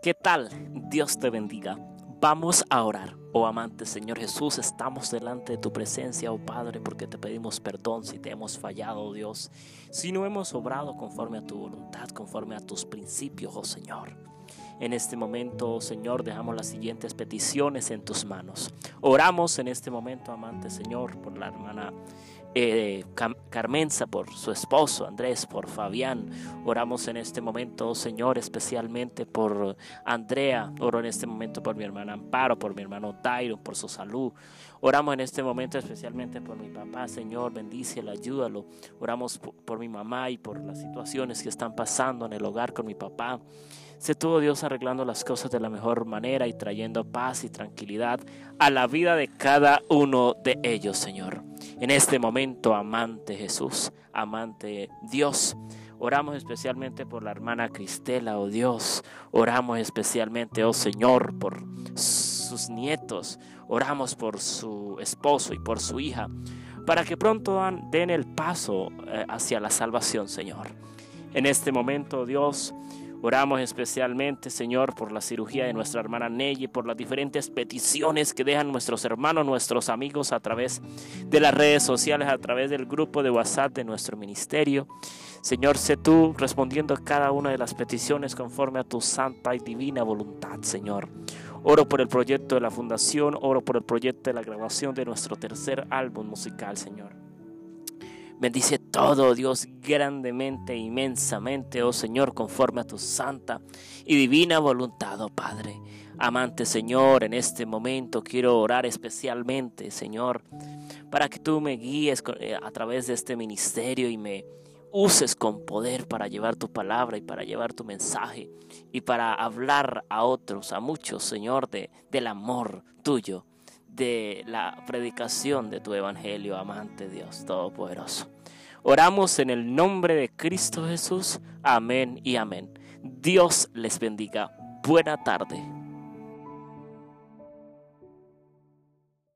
¿Qué tal? Dios te bendiga. Vamos a orar. Oh amante Señor Jesús, estamos delante de tu presencia, oh Padre, porque te pedimos perdón si te hemos fallado, oh Dios, si no hemos obrado conforme a tu voluntad, conforme a tus principios, oh Señor. En este momento, oh Señor, dejamos las siguientes peticiones en tus manos. Oramos en este momento, amante Señor, por la hermana eh, Carmenza, por su esposo Andrés, por Fabián. Oramos en este momento, Señor, especialmente por Andrea. Oro en este momento por mi hermana Amparo, por mi hermano Tairo, por su salud. Oramos en este momento especialmente por mi papá, Señor, bendícelo, ayúdalo. Oramos por mi mamá y por las situaciones que están pasando en el hogar con mi papá. Sé todo Dios arreglando las cosas de la mejor manera y trayendo paz y tranquilidad a la vida de cada uno de ellos, Señor. En este momento, amante Jesús, amante Dios, oramos especialmente por la hermana Cristela, oh Dios. Oramos especialmente, oh Señor, por sus nietos. Oramos por su esposo y por su hija, para que pronto den el paso eh, hacia la salvación, Señor. En este momento, Dios, Oramos especialmente, Señor, por la cirugía de nuestra hermana Nelly, por las diferentes peticiones que dejan nuestros hermanos, nuestros amigos a través de las redes sociales, a través del grupo de WhatsApp de nuestro ministerio. Señor, sé tú respondiendo a cada una de las peticiones conforme a tu santa y divina voluntad, Señor. Oro por el proyecto de la fundación, oro por el proyecto de la grabación de nuestro tercer álbum musical, Señor. Bendice todo, Dios, grandemente, inmensamente, oh Señor, conforme a tu santa y divina voluntad, oh Padre. Amante Señor, en este momento quiero orar especialmente, Señor, para que tú me guíes eh, a través de este ministerio y me uses con poder para llevar tu palabra y para llevar tu mensaje y para hablar a otros, a muchos, Señor, de, del amor tuyo de la predicación de tu evangelio, amante Dios Todopoderoso. Oramos en el nombre de Cristo Jesús. Amén y amén. Dios les bendiga. Buena tarde.